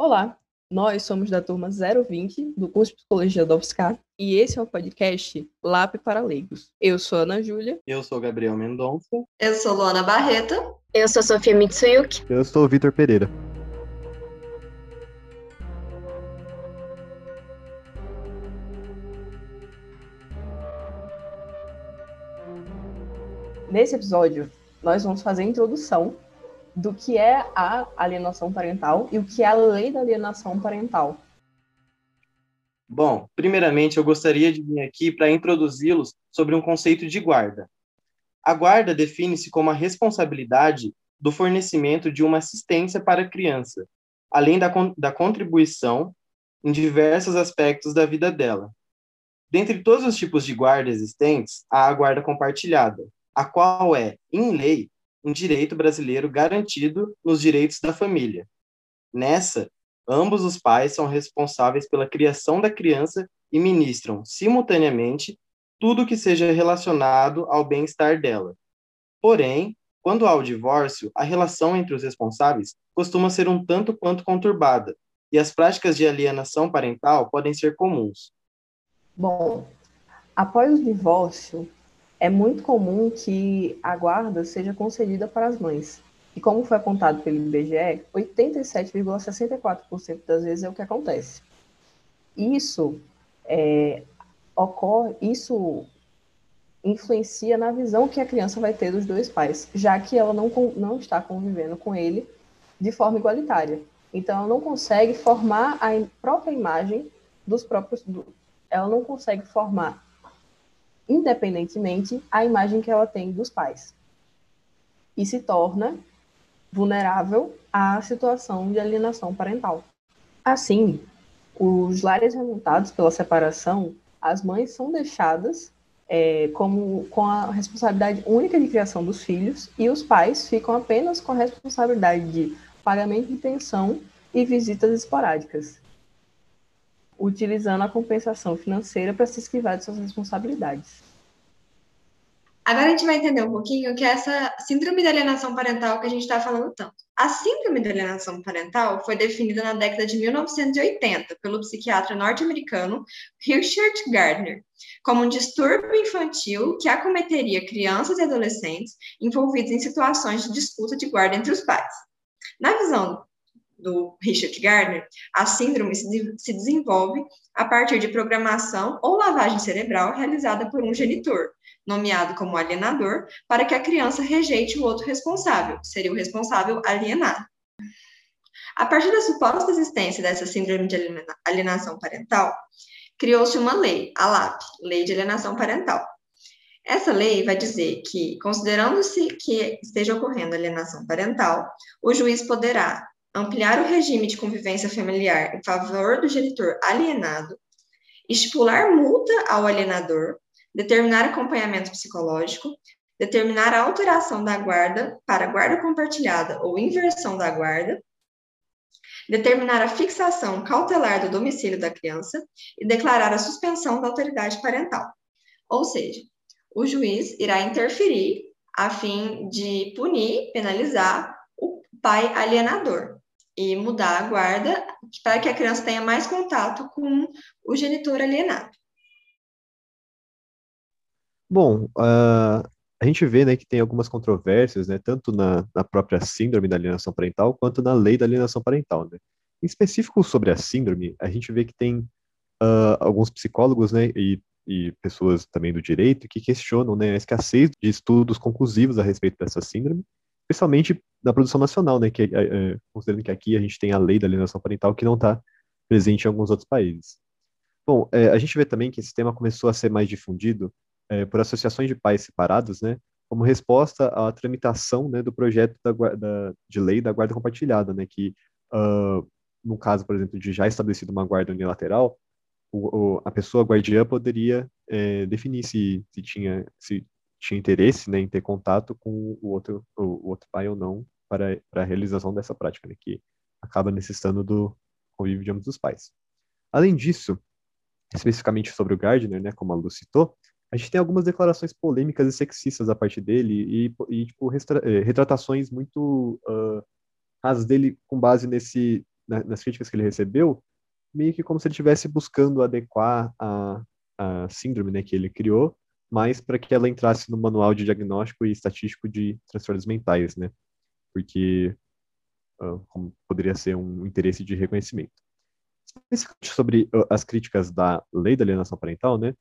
Olá, nós somos da turma 020 do curso de Psicologia da UFSCar e esse é o podcast LAP para Leigos. Eu sou Ana Júlia. Eu sou Gabriel Mendonça. Eu sou Luana Barreto. Eu sou Sofia Mitsuyuki. Eu sou Vitor Pereira. Nesse episódio, nós vamos fazer a introdução do que é a alienação parental e o que é a lei da alienação parental. Bom, primeiramente eu gostaria de vir aqui para introduzi-los sobre um conceito de guarda. A guarda define-se como a responsabilidade do fornecimento de uma assistência para a criança, além da, da contribuição em diversos aspectos da vida dela. Dentre todos os tipos de guarda existentes, há a guarda compartilhada, a qual é, em lei, um direito brasileiro garantido nos direitos da família. Nessa, ambos os pais são responsáveis pela criação da criança e ministram, simultaneamente, tudo que seja relacionado ao bem-estar dela. Porém, quando há o divórcio, a relação entre os responsáveis costuma ser um tanto quanto conturbada, e as práticas de alienação parental podem ser comuns. Bom, após o divórcio, é muito comum que a guarda seja concedida para as mães. E como foi apontado pelo IBGE, 87,64% das vezes é o que acontece. Isso é, ocorre, isso influencia na visão que a criança vai ter dos dois pais, já que ela não, não está convivendo com ele de forma igualitária. Então, ela não consegue formar a própria imagem dos próprios. Ela não consegue formar independentemente a imagem que ela tem dos pais. E se torna vulnerável à situação de alienação parental. Assim, os lares remontados pela separação, as mães são deixadas é, como, com a responsabilidade única de criação dos filhos e os pais ficam apenas com a responsabilidade de pagamento de pensão e visitas esporádicas utilizando a compensação financeira para se esquivar de suas responsabilidades. Agora a gente vai entender um pouquinho que é essa síndrome de alienação parental que a gente está falando tanto. A síndrome de alienação parental foi definida na década de 1980 pelo psiquiatra norte-americano Richard Gardner como um distúrbio infantil que acometeria crianças e adolescentes envolvidos em situações de disputa de guarda entre os pais. Na visão do Richard Gardner, a síndrome se, desenvolve a partir de programação ou lavagem cerebral realizada por um genitor, nomeado como alienador, para que a criança rejeite o outro responsável, seria o responsável alienado. A partir da suposta existência dessa síndrome de alienação parental, criou-se uma lei, a LAP, Lei de Alienação Parental. Essa lei vai dizer que, considerando-se que esteja ocorrendo alienação parental, o juiz poderá ampliar o regime de convivência familiar em favor do genitor alienado, estipular multa ao alienador, determinar acompanhamento psicológico, determinar a alteração da guarda para guarda compartilhada ou inversão da guarda, determinar a fixação cautelar do domicílio da criança e declarar a suspensão da autoridade parental. Ou seja, o juiz irá interferir a fim de punir, penalizar o pai alienador e mudar a guarda para que a criança tenha mais contato com o genitor alienado. Bom, uh, a gente vê né, que tem algumas controvérsias, né, tanto na, na, própria síndrome da alienação parental quanto na lei da alienação parental. Né. Em específico sobre a síndrome, a gente vê que tem uh, alguns psicólogos né, e, e, pessoas também do direito que questionam né, a escassez de estudos conclusivos a respeito dessa síndrome, especialmente na produção nacional, né, que, é, é, considerando que aqui a gente tem a lei da alienação parental que não está presente em alguns outros países. Bom, é, a gente vê também que esse tema começou a ser mais difundido é, por associações de pais separados, né, como resposta à tramitação né, do projeto da, da, de lei da guarda compartilhada, né, que, uh, no caso, por exemplo, de já estabelecido uma guarda unilateral, o, o, a pessoa guardiã poderia é, definir se, se, tinha, se tinha interesse né, em ter contato com o outro, o, outro pai ou não para, para a realização dessa prática, né, que acaba necessitando do convívio de ambos os pais. Além disso, especificamente sobre o Gardner, né, como a Lu citou, a gente tem algumas declarações polêmicas e sexistas a partir dele e, e tipo, eh, retratações muito uh, rasas dele com base nesse, nas críticas que ele recebeu, meio que como se ele estivesse buscando adequar a, a síndrome né, que ele criou, mais para que ela entrasse no manual de diagnóstico e estatístico de transtornos mentais, né? Porque uh, poderia ser um interesse de reconhecimento. Especificamente sobre uh, as críticas da lei da alienação parental, né?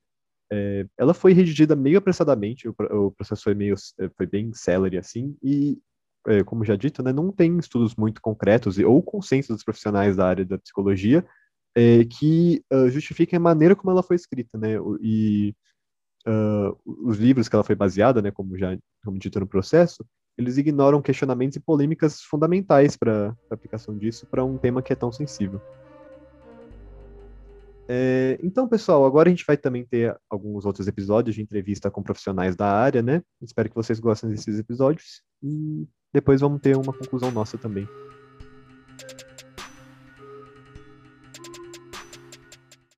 É, ela foi redigida meio apressadamente, o, o processo foi meio foi bem celery assim, e é, como já dito, né, não tem estudos muito concretos ou consenso dos profissionais da área da psicologia é, que uh, justifiquem a maneira como ela foi escrita, né, e uh, os livros que ela foi baseada, né, como já como dito no processo, eles ignoram questionamentos e polêmicas fundamentais para a aplicação disso para um tema que é tão sensível. É, então, pessoal, agora a gente vai também ter alguns outros episódios de entrevista com profissionais da área, né? Espero que vocês gostem desses episódios e depois vamos ter uma conclusão nossa também.